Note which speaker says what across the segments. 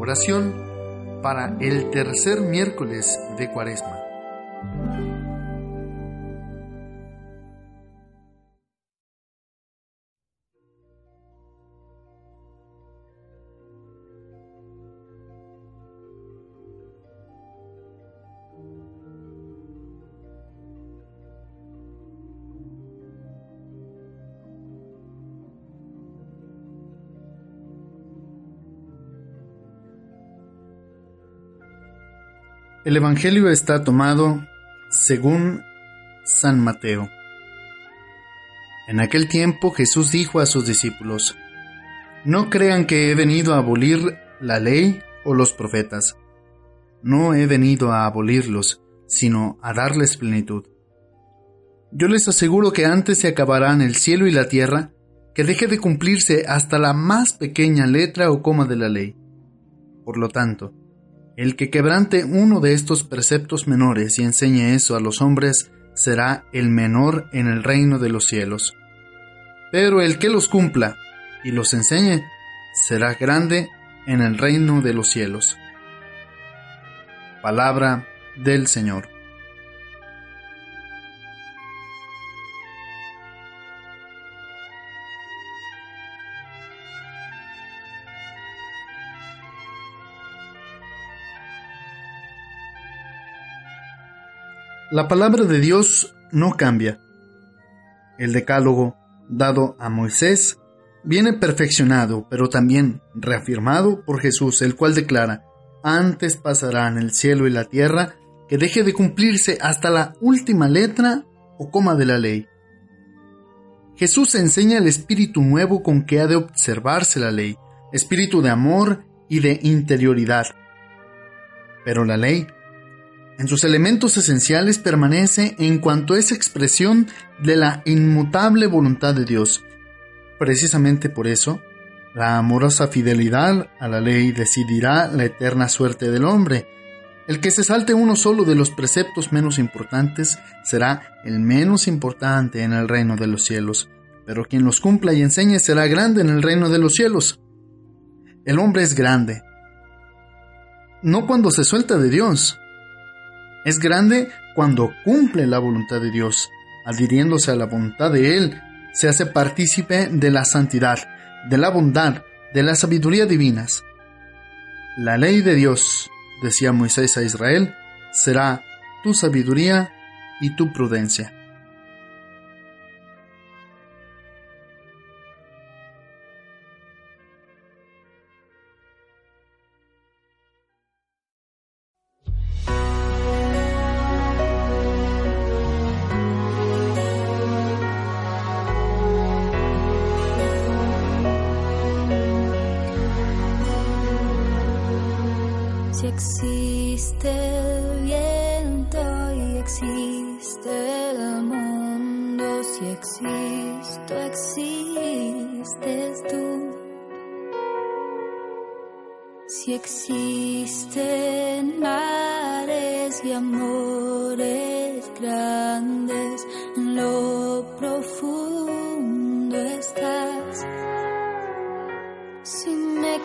Speaker 1: Oración para el tercer miércoles de Cuaresma. El Evangelio está tomado según San Mateo. En aquel tiempo Jesús dijo a sus discípulos, No crean que he venido a abolir la ley o los profetas. No he venido a abolirlos, sino a darles plenitud. Yo les aseguro que antes se acabarán el cielo y la tierra, que deje de cumplirse hasta la más pequeña letra o coma de la ley. Por lo tanto, el que quebrante uno de estos preceptos menores y enseñe eso a los hombres será el menor en el reino de los cielos. Pero el que los cumpla y los enseñe será grande en el reino de los cielos. Palabra del Señor. La palabra de Dios no cambia. El decálogo dado a Moisés viene perfeccionado, pero también reafirmado por Jesús, el cual declara, antes pasarán el cielo y la tierra, que deje de cumplirse hasta la última letra o coma de la ley. Jesús enseña el espíritu nuevo con que ha de observarse la ley, espíritu de amor y de interioridad. Pero la ley en sus elementos esenciales permanece en cuanto es expresión de la inmutable voluntad de Dios. Precisamente por eso, la amorosa fidelidad a la ley decidirá la eterna suerte del hombre. El que se salte uno solo de los preceptos menos importantes será el menos importante en el reino de los cielos, pero quien los cumpla y enseñe será grande en el reino de los cielos. El hombre es grande, no cuando se suelta de Dios, es grande cuando cumple la voluntad de Dios, adhiriéndose a la voluntad de Él, se hace partícipe de la santidad, de la bondad, de la sabiduría divinas. La ley de Dios, decía Moisés a Israel, será tu sabiduría y tu prudencia.
Speaker 2: Existe el viento y existe el mundo, si existo, existes tú. Si existen mares y amores grandes, en lo profundo estás. Si me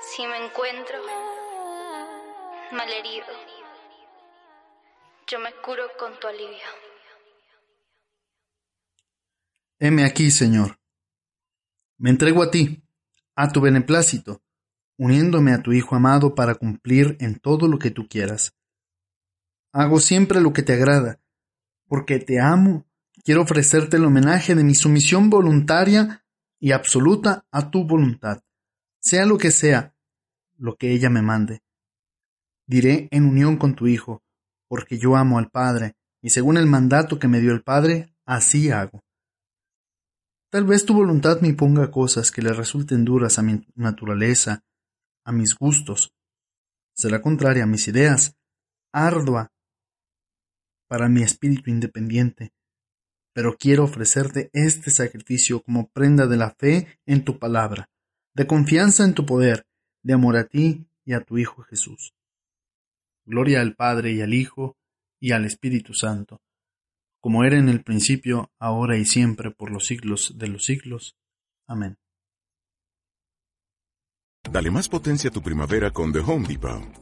Speaker 3: Si me encuentro malherido, yo me curo con tu alivio.
Speaker 1: Heme aquí, Señor. Me entrego a ti, a tu beneplácito, uniéndome a tu Hijo amado para cumplir en todo lo que tú quieras. Hago siempre lo que te agrada, porque te amo, quiero ofrecerte el homenaje de mi sumisión voluntaria y absoluta a tu voluntad, sea lo que sea, lo que ella me mande. Diré en unión con tu Hijo, porque yo amo al Padre, y según el mandato que me dio el Padre, así hago. Tal vez tu voluntad me imponga cosas que le resulten duras a mi naturaleza, a mis gustos. Será contraria a mis ideas, ardua para mi espíritu independiente. Pero quiero ofrecerte este sacrificio como prenda de la fe en tu palabra, de confianza en tu poder, de amor a ti y a tu Hijo Jesús. Gloria al Padre y al Hijo y al Espíritu Santo, como era en el principio, ahora y siempre, por los siglos de los siglos. Amén.
Speaker 4: Dale más potencia a tu primavera con The Home Depot.